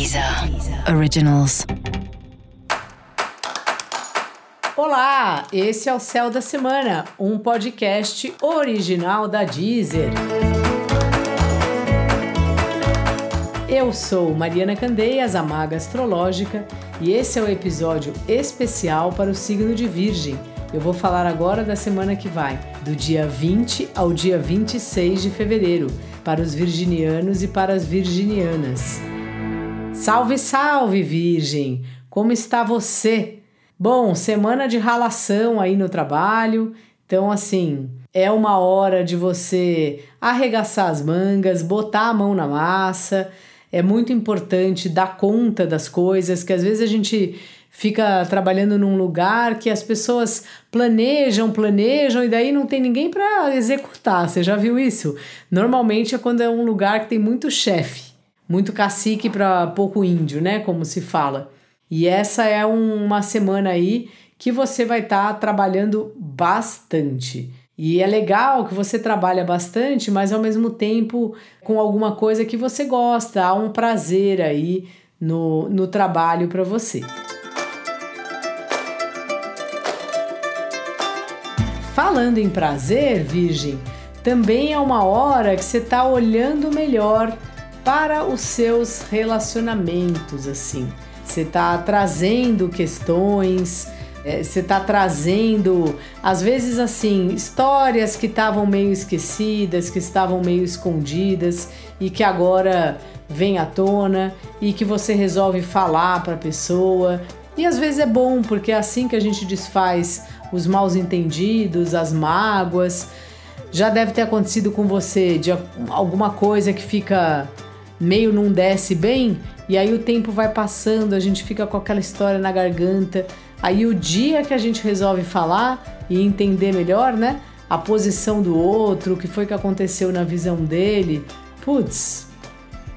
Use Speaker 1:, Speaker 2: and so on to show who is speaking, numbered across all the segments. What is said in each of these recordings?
Speaker 1: Deezer Originals.
Speaker 2: Olá, esse é o Céu da Semana, um podcast original da Deezer. Eu sou Mariana Candeias, a maga astrológica, e esse é o um episódio especial para o signo de Virgem. Eu vou falar agora da semana que vai, do dia 20 ao dia 26 de fevereiro, para os virginianos e para as virginianas. Salve, salve, Virgem! Como está você? Bom, semana de ralação aí no trabalho, então assim, é uma hora de você arregaçar as mangas, botar a mão na massa. É muito importante dar conta das coisas, que às vezes a gente fica trabalhando num lugar que as pessoas planejam, planejam e daí não tem ninguém para executar. Você já viu isso? Normalmente é quando é um lugar que tem muito chefe muito cacique para pouco índio, né? Como se fala. E essa é um, uma semana aí que você vai estar tá trabalhando bastante. E é legal que você trabalha bastante, mas ao mesmo tempo com alguma coisa que você gosta, há um prazer aí no, no trabalho para você. Falando em prazer, Virgem, também é uma hora que você está olhando melhor para os seus relacionamentos, assim. Você está trazendo questões, é, você está trazendo, às vezes, assim, histórias que estavam meio esquecidas, que estavam meio escondidas e que agora vem à tona e que você resolve falar para a pessoa. E às vezes é bom, porque é assim que a gente desfaz os maus entendidos, as mágoas. Já deve ter acontecido com você de alguma coisa que fica meio não desce bem, e aí o tempo vai passando, a gente fica com aquela história na garganta. Aí o dia que a gente resolve falar e entender melhor, né? A posição do outro, o que foi que aconteceu na visão dele, putz,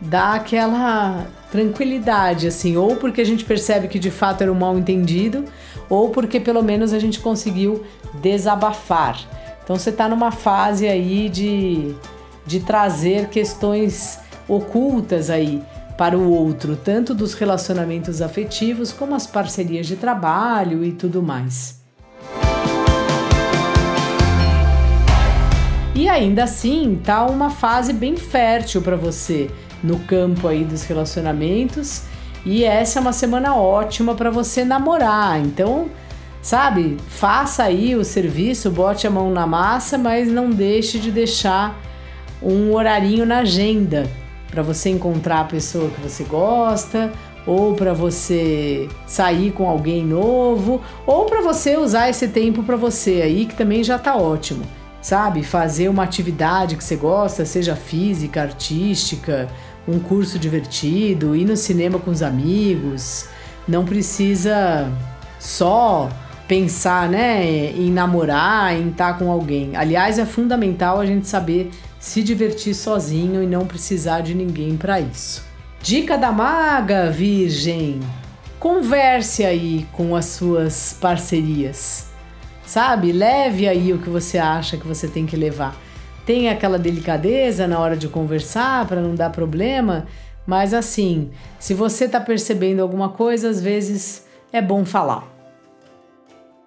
Speaker 2: dá aquela tranquilidade, assim, ou porque a gente percebe que de fato era um mal entendido, ou porque pelo menos a gente conseguiu desabafar. Então você está numa fase aí de, de trazer questões ocultas aí para o outro, tanto dos relacionamentos afetivos como as parcerias de trabalho e tudo mais. E ainda assim, tá uma fase bem fértil para você no campo aí dos relacionamentos, e essa é uma semana ótima para você namorar. Então, sabe, faça aí o serviço, bote a mão na massa, mas não deixe de deixar um horarinho na agenda para você encontrar a pessoa que você gosta, ou para você sair com alguém novo, ou para você usar esse tempo para você aí, que também já tá ótimo. Sabe? Fazer uma atividade que você gosta, seja física, artística, um curso divertido, ir no cinema com os amigos. Não precisa só pensar, né, em namorar, em estar tá com alguém. Aliás, é fundamental a gente saber se divertir sozinho e não precisar de ninguém para isso. Dica da maga, virgem. Converse aí com as suas parcerias. Sabe? Leve aí o que você acha que você tem que levar. Tenha aquela delicadeza na hora de conversar para não dar problema, mas assim, se você está percebendo alguma coisa, às vezes é bom falar.